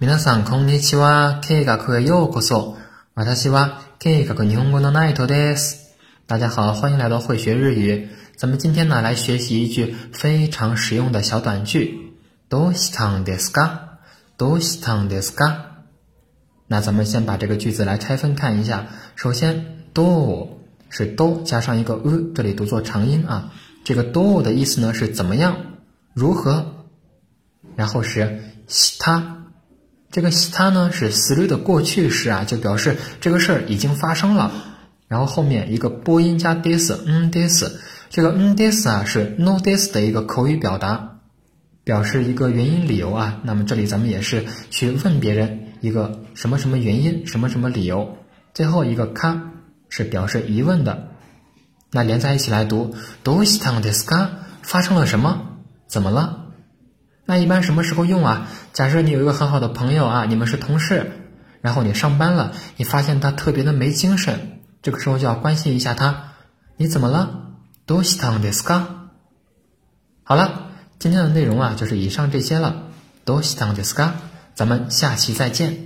皆さんこんにちは。計画へようこそ。私は計画日本語のナイトです。大家好，欢迎来到会学日语。咱们今天呢来学习一句非常实用的小短句。どうしたんですか？どうしたんですか？那咱们先把这个句子来拆分看一下。首先，どう是都加上一个 u，这里读作长音啊。这个どう的意思呢是怎么样、如何。然后是西他， 这个西他呢是する的过去式啊，就表示这个事儿已经发生了。然后后面一个播音加 des，嗯 des，这个嗯 des 啊是 no des 的一个口语表达，表示一个原因理由啊。那么这里咱们也是去问别人一个什么什么原因，什么什么理由。最后一个か是表示疑问的。那连在一起来读，どうしたんですか？发生了什么？怎么了？ 那一般什么时候用啊？假设你有一个很好的朋友啊，你们是同事，然后你上班了，你发现他特别的没精神，这个时候就要关心一下他，你怎么了？どうしたんですか？好了，今天的内容啊就是以上这些了。どうしたんですか？咱们下期再见。